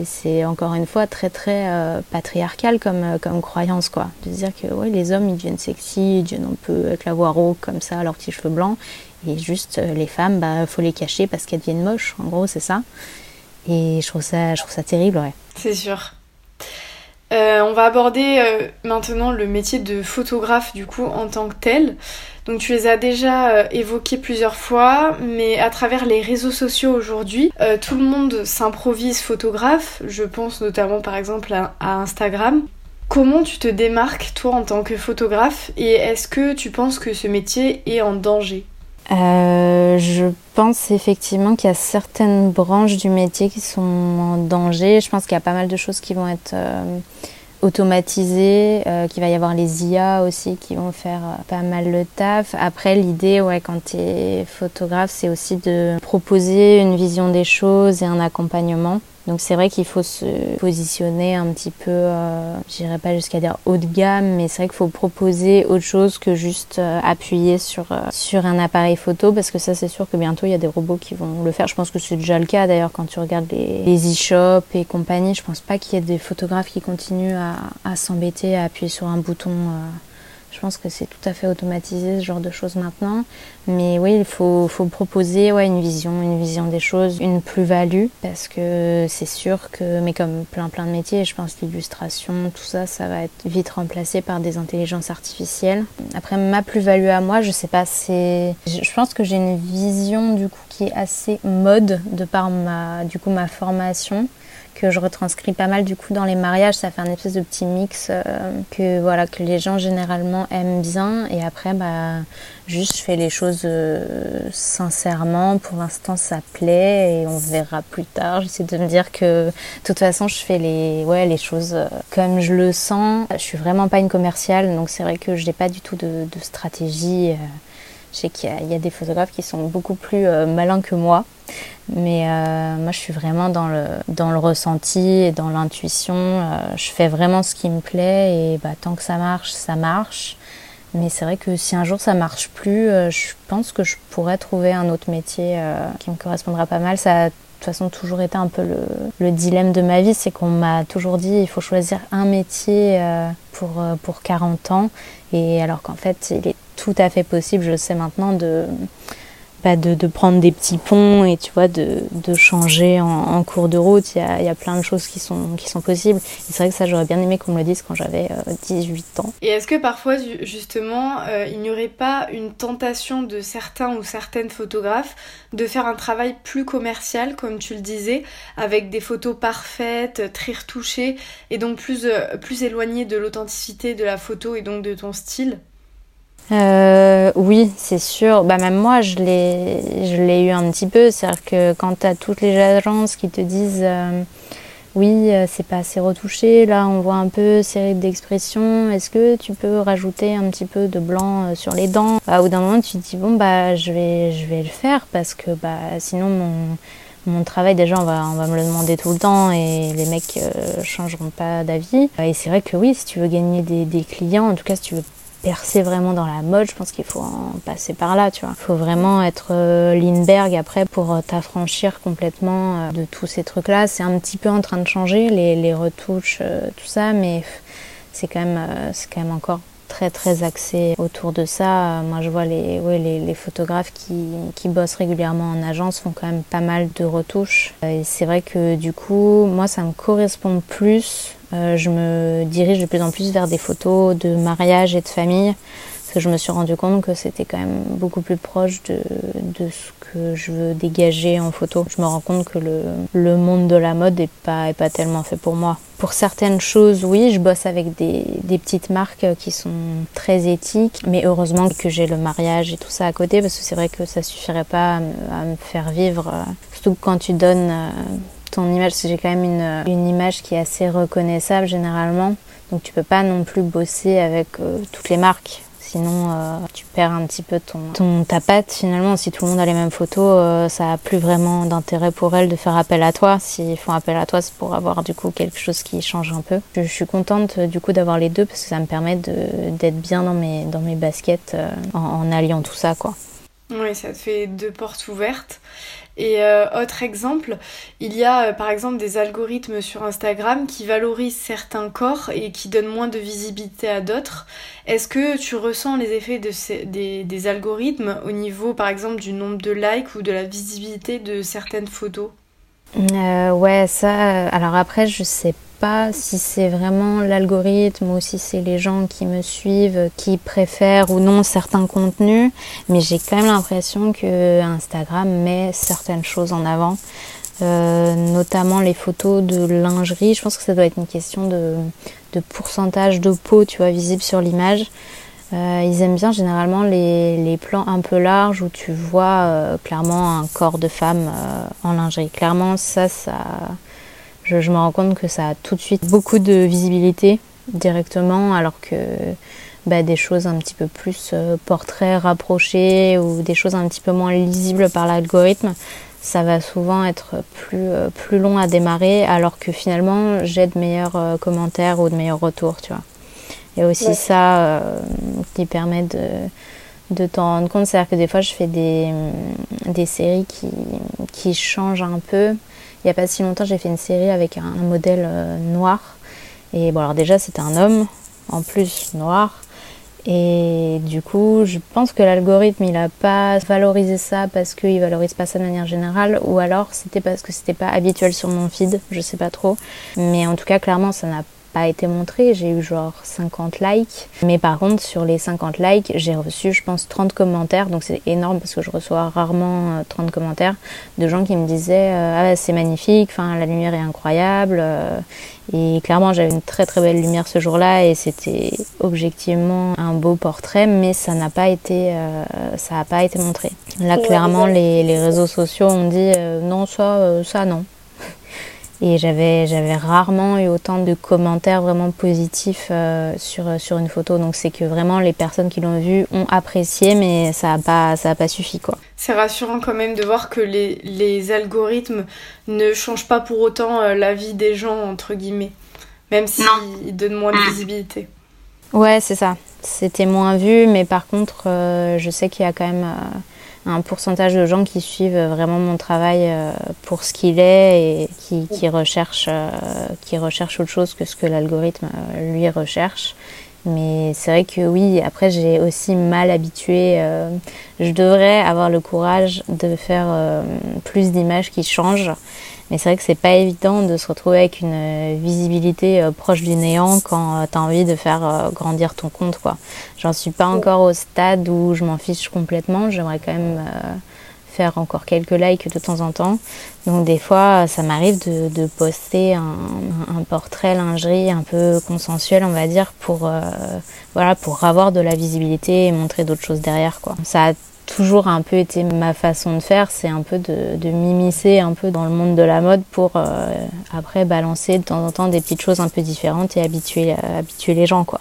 c'est encore une fois très très euh, patriarcal comme, euh, comme croyance quoi. De dire que ouais, les hommes ils deviennent sexy, ils deviennent un peu avec la voix rauque comme ça, leurs petits cheveux blancs, et juste euh, les femmes, bah faut les cacher parce qu'elles deviennent moches. En gros c'est ça. Et je trouve ça, je trouve ça terrible ouais. C'est sûr. on va aborder maintenant le métier de photographe du coup en tant que tel. Donc tu les as déjà euh, évoqués plusieurs fois, mais à travers les réseaux sociaux aujourd'hui, euh, tout le monde s'improvise photographe. Je pense notamment par exemple à, Instagram. Comment tu te démarques toi en tant que photographe? Et est-ce que tu penses que ce métier est en danger? Euh, je pense effectivement qu'il y a certaines branches du métier qui sont en danger. Je pense qu'il y a pas mal de choses qui vont être automatisé, euh, qu'il va y avoir les IA aussi qui vont faire euh, pas mal le taf. Après, l'idée, ouais, quand tu es photographe, c'est aussi de proposer une vision des choses et un accompagnement. Donc c'est vrai qu'il faut se positionner un petit peu, euh, j'irai pas jusqu'à dire haut de gamme, mais c'est vrai qu'il faut proposer autre chose que juste euh, appuyer sur, euh, sur un appareil photo, parce que ça c'est sûr que bientôt il y a des robots qui vont le faire. Je pense que c'est déjà le cas d'ailleurs quand tu regardes les, e-shops et compagnie. Je pense pas qu'il y ait des photographes qui continuent à, à s'embêter à appuyer sur un bouton je pense que c'est tout à fait automatisé ce genre de choses maintenant. Mais oui, il faut, proposer ouais, une vision, une vision des choses, une plus-value. Parce que c'est sûr que, mais comme plein plein de métiers, je pense l'illustration, tout ça, ça va être vite remplacé par des intelligences artificielles. Après, ma plus-value à moi, je sais pas, c'est. Je pense que j'ai une vision du coup qui est assez mode de par ma, du coup, ma formation que je retranscris pas mal du coup dans les mariages. Ça fait un espèce de petit mix euh, que voilà que les gens généralement aiment bien. Et après, bah, juste je fais les choses euh, sincèrement. Pour l'instant, ça plaît et on verra plus tard. J'essaie de me dire que de toute façon, je fais les ouais les choses euh, comme je le sens. Je suis vraiment pas une commerciale, donc c'est vrai que je n'ai pas du tout de, de stratégie. Je sais qu'il y, a des photographes qui sont beaucoup plus malins que moi. Mais euh, moi, je suis vraiment dans le, dans le ressenti et dans l'intuition. Euh, je fais vraiment ce qui me plaît et bah, tant que ça marche, ça marche. Mais c'est vrai que si un jour ça marche plus, euh, je pense que je pourrais trouver un autre métier euh, qui me correspondra pas mal. Ça a de toute façon toujours été un peu le, le dilemme de ma vie, c'est qu'on m'a toujours dit il faut choisir un métier euh, pour, pour 40 ans. Et alors qu'en fait, il est tout à fait possible, je le sais maintenant, de bah, de, de, prendre des petits ponts et tu vois de, de changer en, en, cours de route. Il y, a, y, a, plein de choses qui sont, qui sont possibles. C'est vrai que ça, j'aurais bien aimé qu'on me le dise quand j'avais euh, 18 ans. Et est-ce que parfois, justement, euh, il n'y aurait pas une tentation de certains ou certaines photographes de faire un travail plus commercial, comme tu le disais, avec des photos parfaites, très retouchées, et donc plus, euh, plus éloignées de l'authenticité de la photo et donc de ton style? Euh, oui, c'est sûr. Bah, même moi, je l'ai, eu un petit peu. C'est-à-dire que quand tu as toutes les agences qui te disent euh, oui, euh, c'est pas assez retouché, là on voit un peu série d'expressions, est-ce que tu peux rajouter un petit peu de blanc sur les dents? Bah, Au bout d'un moment, tu te dis bon, bah je vais, je vais le faire parce que bah, sinon mon mon travail déjà on va, on va me le demander tout le temps et les mecs euh, changeront pas d'avis et c'est vrai que oui si tu veux gagner des, des clients en tout cas si tu veux percer vraiment dans la mode, je pense qu'il faut en passer par là, tu vois. Il faut vraiment être euh, Lindbergh après pour euh, t'affranchir complètement euh, de tous ces trucs-là. C'est un petit peu en train de changer, les, retouches, tout ça, mais c'est quand même, c'est quand même encore très très axé autour de ça. Moi je vois les, ouais, les, photographes qui, qui bossent régulièrement en agence font quand même pas mal de retouches. Et c'est vrai que du coup, moi ça me correspond plus je me dirige de plus en plus vers des photos de mariage et de famille parce que je me suis rendu compte que c'était quand même beaucoup plus proche de, ce que je veux dégager en photo. Je me rends compte que le, monde de la mode n'est pas, pas tellement fait pour moi. Pour certaines choses, oui, je bosse avec des, petites marques qui sont très éthiques, mais heureusement que j'ai le mariage et tout ça à côté parce que c'est vrai que ça suffirait pas à me, à me faire vivre, surtout quand tu donnes ton image, j'ai quand même une, une, image qui est assez reconnaissable généralement. Donc tu peux pas non plus bosser avec euh, toutes les marques. Sinon, euh, tu perds un petit peu ton, ton, ta patte finalement. Si tout le monde a les mêmes photos, euh, ça a plus vraiment d'intérêt pour elles de faire appel à toi. S'ils font appel à toi, c'est pour avoir du coup quelque chose qui change un peu. Je, suis contente du coup d'avoir les deux parce que ça me permet d'être bien dans mes, dans mes baskets en, en alliant tout ça quoi. Oui, ça te fait deux portes ouvertes. Et euh, autre exemple, il y a euh, par exemple des algorithmes sur Instagram qui valorisent certains corps et qui donnent moins de visibilité à d'autres. Est-ce que tu ressens les effets de des, algorithmes au niveau par exemple du nombre de likes ou de la visibilité de certaines photos? Euh, Ouais, ça. Alors après, je sais pas si c'est vraiment l'algorithme ou si c'est les gens qui me suivent qui préfèrent ou non certains contenus, mais j'ai quand même l'impression que Instagram met certaines choses en avant, euh, notamment les photos de lingerie. Je pense que ça doit être une question de, de pourcentage de peau, tu vois, visible sur l'image. Euh, ils aiment bien généralement les, les, plans un peu larges où tu vois euh, clairement un corps de femme euh, en lingerie. Clairement, ça, ça je, me rends compte que ça a tout de suite beaucoup de visibilité directement, alors que bah, des choses un petit peu plus portraits rapprochés ou des choses un petit peu moins lisibles par l'algorithme, ça va souvent être plus, plus long à démarrer, alors que finalement j'ai de meilleurs commentaires ou de meilleurs retours, tu vois. Il y a aussi ouais. ça euh, qui permet de, de t'en rendre compte, c'est-à-dire que des fois je fais des, des séries qui, qui changent un peu il n'y a pas si longtemps, j'ai fait une série avec un, un modèle euh, noir. Et bon, alors déjà, c'était un homme, en plus noir. Et du coup, je pense que l'algorithme, il n'a pas valorisé ça parce qu'il valorise pas ça de manière générale, ou alors c'était parce que c'était pas habituel sur mon feed, je sais pas trop. Mais en tout cas, clairement, ça n'a pas été montré, j'ai eu genre 50 likes. Mais par contre, sur les 50 likes, j'ai reçu, je pense, 30 commentaires. Donc c'est énorme parce que je reçois rarement 30 commentaires de gens qui me disaient euh, Ah, c'est magnifique, enfin, la lumière est incroyable. Et clairement, j'avais une très très belle lumière ce jour-là et c'était objectivement un beau portrait, mais ça n'a pas été, euh, ça n'a pas été montré. Là, clairement, les, les réseaux sociaux ont dit euh, non, ça, euh, ça non. Et j'avais, j'avais rarement eu autant de commentaires vraiment positifs euh, sur, sur une photo. Donc c'est que vraiment les personnes qui l'ont vu ont apprécié, mais ça n'a pas, ça a pas suffi. quoi. C'est rassurant quand même de voir que les, les algorithmes ne changent pas pour autant euh, la vie des gens, entre guillemets. Même s'ils donnent moins de visibilité. Ouais, c'est ça. c'était moins vu, mais par contre, je sais qu'il y a quand même un pourcentage de gens qui suivent vraiment mon travail pour ce qu'il est et qui, qui recherchent, qui recherchent autre chose que ce que l'algorithme lui recherche. Mais c'est vrai que oui, après j'ai aussi mal habitué. Euh, je devrais avoir le courage de faire euh, plus d'images qui changent. Mais c'est vrai que c'est pas évident de se retrouver avec une euh, visibilité proche du néant quand tu as envie de faire grandir ton compte. quoi. J'en suis pas encore au stade où je m'en fiche complètement. J'aimerais quand même faire encore quelques likes de temps en temps. Donc des fois, ça m'arrive de, poster un, portrait lingerie un peu consensuel, on va dire, pour, euh, voilà, pour avoir de la visibilité et montrer d'autres choses derrière. Quoi. Ça a toujours un peu été ma façon de faire, c'est un peu de, m'immiscer un peu dans le monde de la mode pour euh, après balancer de temps en temps des petites choses un peu différentes et habituer, habituer les gens, quoi.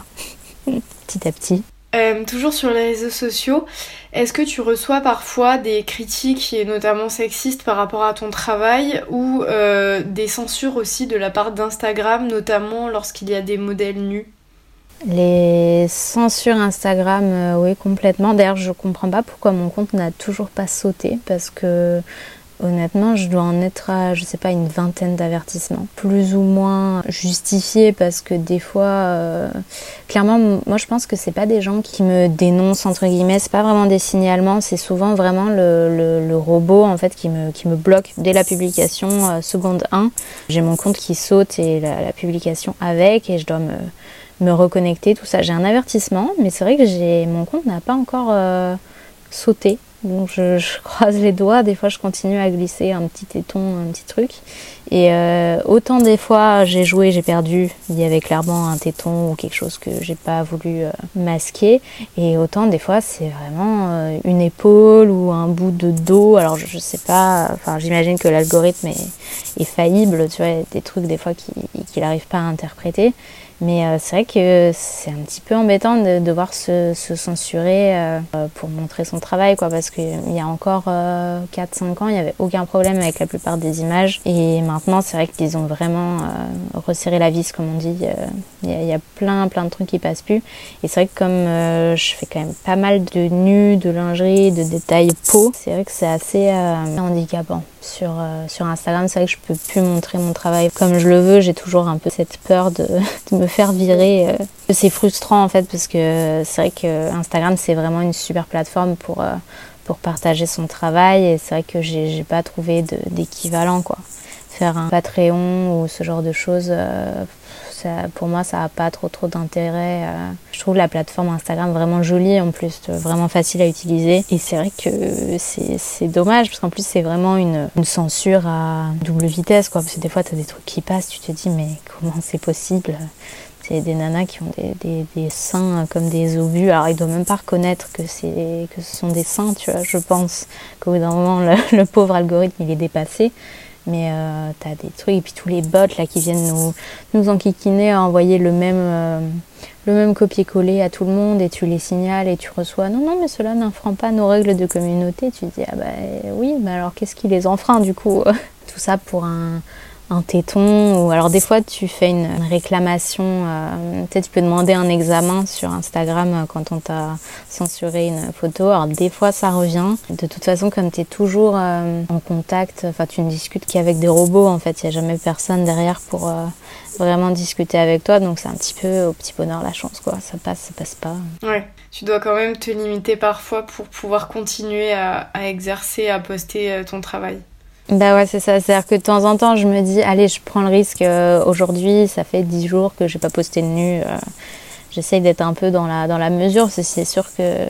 petit à petit. Euh, toujours sur les réseaux sociaux, est-ce que tu reçois parfois des critiques, et notamment sexistes, par rapport à ton travail ou euh, des censures aussi de la part d'Instagram, notamment lorsqu'il y a des modèles nus? Les censures Instagram, euh, oui, complètement. D'ailleurs, je comprends pas pourquoi mon compte n'a toujours pas sauté parce que Honnêtement, je dois en être à, je sais pas, une vingtaine d'avertissements, plus ou moins justifiés parce que des fois, euh, clairement, moi je pense que c'est pas des gens qui me dénoncent entre guillemets, c'est pas vraiment des signalements, c'est souvent vraiment le, le, robot en fait qui me, qui me bloque dès la publication euh, seconde 1. J'ai mon compte qui saute et la, publication avec et je dois me, me reconnecter, tout ça. J'ai un avertissement, mais c'est vrai que j'ai mon compte n'a pas encore euh, sauté. Donc je, croise les doigts, des fois je continue à glisser un petit téton, un petit truc. Et euh, autant des fois j'ai joué, j'ai perdu, il y avait clairement un téton ou quelque chose que j'ai pas voulu euh, masquer. Et autant des fois c'est vraiment euh, une épaule ou un bout de dos. Alors je, sais pas, enfin j'imagine que l'algorithme est, est, faillible, tu vois, des trucs des fois qu'il n'arrive pas à interpréter. Mais euh, c'est vrai que c'est un petit peu embêtant de devoir se, se censurer euh, pour montrer son travail, quoi, parce qu'il y a encore 4-5 euh, ans, il n'y avait aucun problème avec la plupart des images. Et maintenant, c'est vrai qu'ils ont vraiment resserré la vis, comme on dit. Il y, y, a plein, plein de trucs qui passent plus. Et c'est vrai que comme je fais quand même pas mal de nus, de lingerie, de détails peau, c'est vrai que c'est assez handicapant sur, euh, sur Instagram. C'est vrai que je peux plus montrer mon travail comme je le veux. J'ai toujours un peu cette peur de, de me faire virer. Euh. C'est frustrant en fait parce que c'est vrai que Instagram c'est vraiment une super plateforme pour, euh, pour partager son travail et c'est vrai que j'ai pas trouvé d'équivalent quoi. Faire un Patreon ou ce genre de choses, pour moi, ça n'a pas trop trop d'intérêt. Euh. Je trouve la plateforme Instagram vraiment jolie en plus, vraiment facile à utiliser. Et c'est vrai que c'est dommage parce qu'en plus c'est vraiment une, censure à double vitesse quoi. Parce que des fois tu as des trucs qui passent, tu te dis mais comment c'est possible? C'est des nanas qui ont des, des, seins comme des obus. Alors, ils doivent même pas reconnaître que, que ce sont des seins, tu vois. Je pense qu'au bout d'un moment, le, pauvre algorithme, il est dépassé. Mais euh, tu as des trucs, et puis tous les bots là qui viennent nous, nous enquiquiner à envoyer le même, euh, le même copier-coller à tout le monde et tu les signales et tu reçois non, non, mais cela n'infront pas nos règles de communauté. Tu dis, ah bah oui, mais alors qu'est-ce qui les enfreint du coup? Tout ça pour un, un téton ou alors des fois tu fais une, réclamation euh, peut-être tu peux demander un examen sur Instagram euh, quand on t'a censuré une photo. Alors des fois ça revient. De toute façon comme tu es toujours euh, en contact enfin tu ne discutes qu'avec des robots en fait il n'y a jamais personne derrière pour vraiment discuter avec toi. Donc c'est un petit peu au petit bonheur la chance quoi. Ça passe ça passe pas. Ouais. Tu dois quand même te limiter parfois pour pouvoir continuer à exercer à poster ton travail bah ouais, c'est ça. C'est-à-dire que de temps en temps, je me dis, allez, je prends le risque. Euh, aujourd'hui, ça fait 10 jours que j'ai pas posté de nu. Euh, J'essaye d'être un peu dans la, dans la mesure. C'est sûr que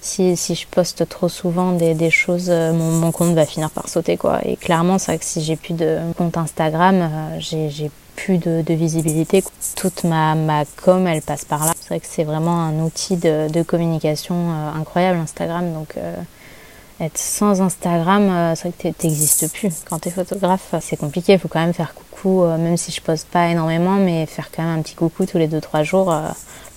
si, si je poste trop souvent des, des choses, euh, mon, mon, compte va finir par sauter. quoi. Et clairement, c'est vrai que si j'ai plus de compte Instagram, euh, j'ai plus de, de, visibilité. Toute ma, ma com, elle passe par là. C'est vrai que c'est vraiment un outil de, de communication incroyable, Instagram. Donc être sans Instagram, euh, c'est vrai que tu n'existes plus. Quand tu es photographe, c'est compliqué. Il faut quand même faire coucou, euh, même si je poste pas énormément, mais faire quand même un petit coucou tous les 2-3 jours. Euh,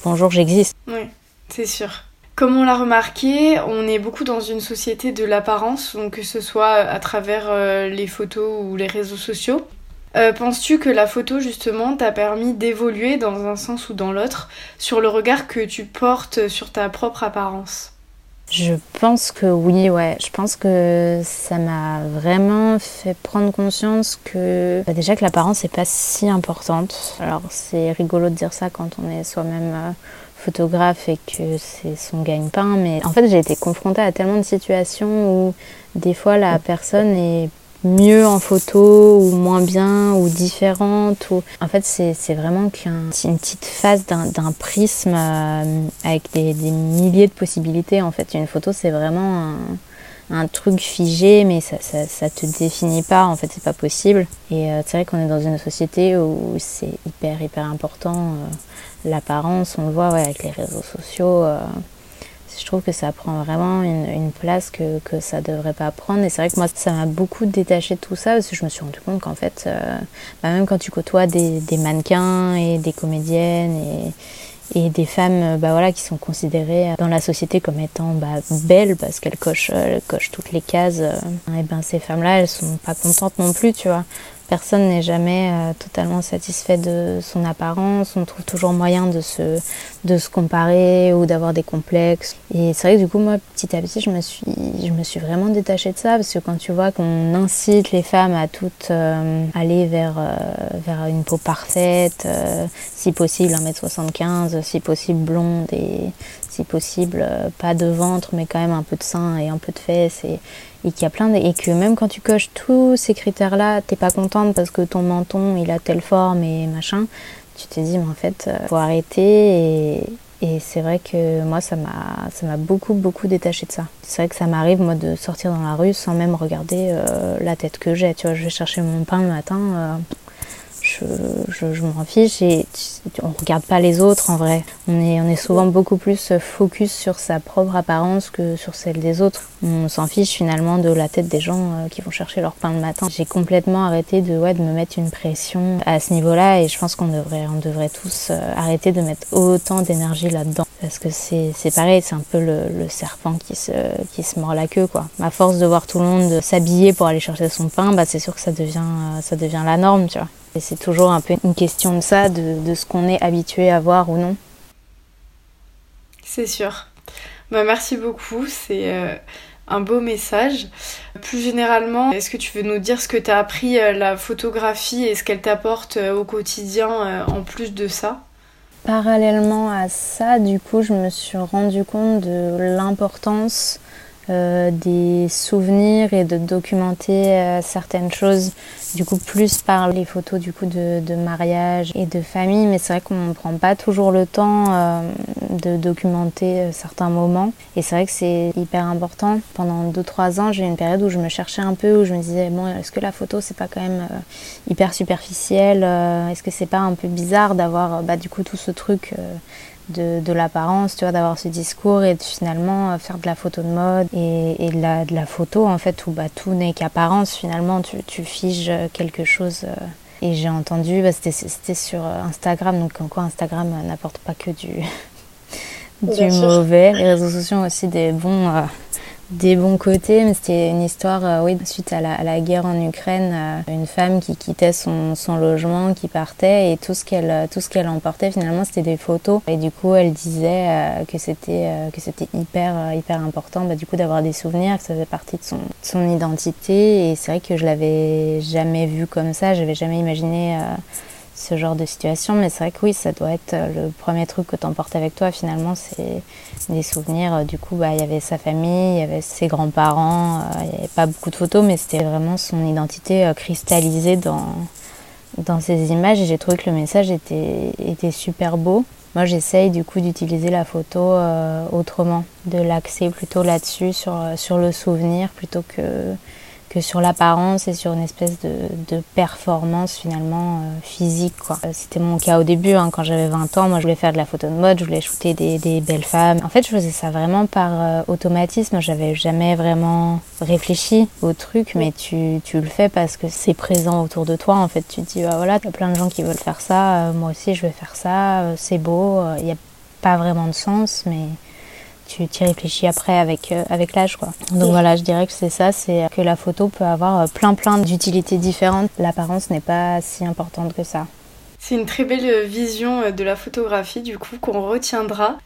bonjour, j'existe. Oui, c'est sûr. Comme on l'a remarqué, on est beaucoup dans une société de l'apparence, donc que ce soit à travers les photos ou les réseaux sociaux. Penses-tu que la photo justement t'a permis d'évoluer dans un sens ou dans l'autre sur le regard que tu portes sur ta propre apparence? Je pense que oui, ouais. Je pense que ça m'a vraiment fait prendre conscience que bah, déjà que l'apparence n'est pas si importante. Alors c'est rigolo de dire ça quand on est soi-même euh, photographe et que c'est son gagne-pain, mais en fait j'ai été confrontée à tellement de situations où des fois la personne est mieux en photo ou moins bien ou différente. Ou... En fait, c'est vraiment qu'une petite phase d'un prisme euh, avec des, milliers de possibilités. En fait, une photo, c'est vraiment un, truc figé, mais ça, ça, te définit pas. En fait, c'est pas possible. Et euh, c'est vrai qu'on est dans une société où c'est hyper, hyper important. Euh, l'apparence, on le voit avec les réseaux sociaux je trouve que ça prend vraiment une, place que, que ça devrait pas prendre. Et c'est vrai que moi, ça m'a beaucoup détaché de tout ça parce que je me suis rendu compte qu'en fait, euh, bah, même quand tu côtoies des, mannequins et des comédiennes et, et des femmes bah, voilà, qui sont considérées dans la société comme étant bah, belles parce qu'elles cochent, cochent toutes les cases, euh, et ben ces femmes-là, elles sont pas contentes non plus, tu vois personne n'est jamais euh, totalement satisfait de son apparence. On trouve toujours moyen de se, de se comparer ou d'avoir des complexes. Et c'est vrai que du coup, moi, petit à petit, je me suis, je me suis vraiment détachée de ça parce que quand tu vois qu'on incite les femmes à toutes euh, aller vers, euh, vers une peau parfaite, si possible 1m75, si possible blonde et si possible pas de ventre mais quand même un peu de sein et un peu de fesses et et qu'il y a plein de... et que même quand tu coches tous ces critères là t'es pas contente parce que ton menton il a telle forme et machin tu te dis mais en fait euh, faut arrêter et, c'est vrai que moi ça m'a ça m'a beaucoup beaucoup détaché de ça. C'est vrai que ça m'arrive moi de sortir dans la rue sans même regarder euh, la tête que j'ai. Tu vois je vais chercher mon pain le matin euh, je, je, m'en fiche et on regarde pas les autres en vrai. On est, on est souvent beaucoup plus focus sur sa propre apparence que sur celle des autres. On s'en fiche finalement de la tête des gens euh, qui vont chercher leur pain le matin. J'ai complètement arrêté de, ouais, de me mettre une pression à ce niveau-là et je pense qu'on devrait, on devrait tous euh, arrêter de mettre autant d'énergie là-dedans. Parce que c'est pareil, c'est un peu le, le, serpent qui se, qui se mord la queue quoi. À force de voir tout le monde s'habiller pour aller chercher son pain, bah, c'est sûr que ça devient, euh, ça devient la norme, tu vois. Et c'est toujours un peu une question de ça, de, ce qu'on est habitué à voir ou non. C'est sûr. Bah, merci beaucoup, c'est euh, un beau message. Plus généralement, est-ce que tu veux nous dire ce que tu as appris euh, la photographie et ce qu'elle t'apporte euh, au quotidien en plus de ça? Parallèlement à ça, du coup, je me suis rendu compte de l'importance euh, des souvenirs et de documenter euh, certaines choses du coup plus par les photos du coup de, de mariage et de famille. Mais c'est vrai qu'on ne prend pas toujours le temps euh, de documenter certains moments. Et c'est vrai que c'est hyper important. Pendant 2-3 ans j'ai eu une période où je me cherchais un peu où je me disais bon est-ce que la photo c'est pas quand même hyper superficiel est-ce que c'est pas un peu bizarre d'avoir bah, du coup tout ce truc de, l'apparence, tu vois, d'avoir ce discours et de finalement euh, faire de la photo de mode et, de, la, de, la, photo en fait où bah, tout n'est qu'apparence finalement, tu, tu, figes quelque chose. Euh. et j'ai entendu, bah, c'était sur Instagram, donc en quoi Instagram n'apporte pas que du, du mauvais. Les réseaux sociaux aussi des bons, euh, des bons côtés, mais c'était une histoire, euh, oui, suite à la, guerre en Ukraine, euh, une femme qui quittait son, son, logement, qui partait, et tout ce qu'elle euh, tout ce qu'elle emportait finalement c'était des photos. Et du coup, elle disait que c'était que c'était hyper hyper important, bah, du coup, d'avoir des souvenirs, que ça faisait partie de son, de son identité. Et c'est vrai que je l'avais jamais vu comme ça, j'avais jamais imaginé ce genre de situation. Mais c'est vrai que oui, ça doit être euh, le premier truc que tu emportes avec toi finalement, c'est des souvenirs. Euh, du coup, bah, il y avait sa famille, il y avait ses grands-parents, euh, il n'y avait pas beaucoup de photos, mais c'était vraiment son identité cristallisée dans, dans ces images. Et j'ai trouvé que le message était, était super beau. Moi, j'essaye du coup d'utiliser la photo autrement, de l'axer plutôt là-dessus, sur, sur le souvenir, plutôt que que sur l'apparence et sur une espèce de, de performance finalement euh, physique. Quoi. Euh, c'était mon cas au début, hein, quand j'avais 20 ans, moi je voulais faire de la photo de mode, je voulais shooter des, des belles femmes. En fait, je faisais ça vraiment par euh, automatisme, j'avais jamais vraiment réfléchi au truc, mais tu, tu le fais parce que c'est présent autour de toi. En fait, tu te dis, bah, voilà, il y a plein de gens qui veulent faire ça, moi aussi je vais faire ça, c'est beau, il n'y a pas vraiment de sens, mais tu t'y réfléchis après avec, euh, avec l'âge. Quoi. Donc voilà, je dirais que c'est ça, c'est que la photo peut avoir euh, plein plein d'utilités différentes. L'apparence n'est pas si importante que ça. C'est une très belle vision de la photographie du coup qu'on retiendra.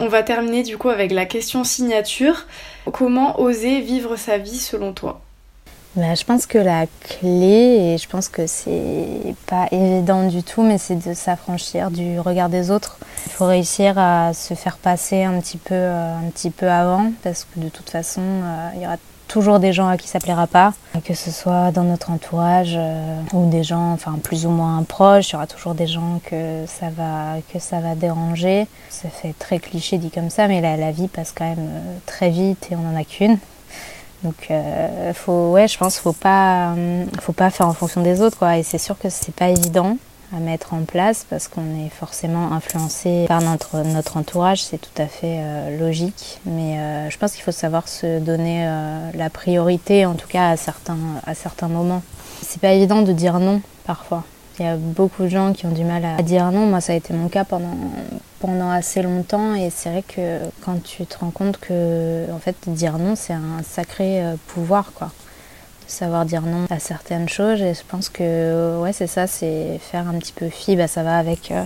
on va terminer du coup avec la question signature. Comment oser vivre sa vie selon toi? Bah, je pense que la clé, et je pense que c'est pas évident du tout, mais c'est de s'affranchir du regard des autres. Il faut réussir à se faire passer un petit peu, euh, un petit peu avant, parce que de toute façon, euh, il y aura toujours des gens à qui ça plaira pas, que ce soit dans notre entourage euh, ou des gens, enfin plus ou moins proches. Il y aura toujours des gens que ça va, que ça va déranger. Ça fait très cliché dit comme ça, mais la, vie passe quand même très vite et on en a qu'une. Donc, euh, faut, ouais, je pense qu'il faut pas, euh, faut pas faire en fonction des autres, quoi. Et c'est sûr que c'est pas évident à mettre en place parce qu'on est forcément influencé par notre, notre entourage, c'est tout à fait euh, logique. Mais je pense qu'il faut savoir se donner la priorité, en tout cas à certains, à certains moments. C'est pas évident de dire non parfois. Il y a beaucoup de gens qui ont du mal à dire non. Moi, ça a été mon cas pendant, pendant assez longtemps. Et c'est vrai que quand tu te rends compte que, en fait, dire non, c'est un sacré euh, pouvoir, quoi. De savoir dire non à certaines choses. Et je pense que, ouais, c'est ça, c'est faire un petit peu fi. Bah, ça va avec, euh,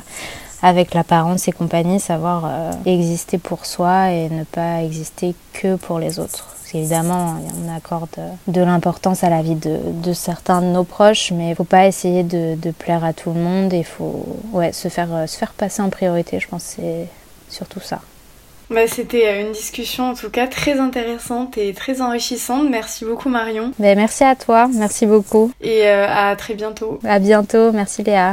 avec l'apparence et compagnie, savoir euh, exister pour soi et ne pas exister que pour les autres évidemment, on accorde de l'importance à la vie de, de, certains de nos proches, mais il ne faut pas essayer de, de, plaire à tout le monde. Il faut ouais, se, faire, se faire passer en priorité, je pense c'est surtout ça. Bah, C'était une discussion en tout cas très intéressante et très enrichissante. Merci beaucoup Marion. Bah, merci à toi, merci beaucoup. Et euh, à très bientôt. À bientôt, merci Léa.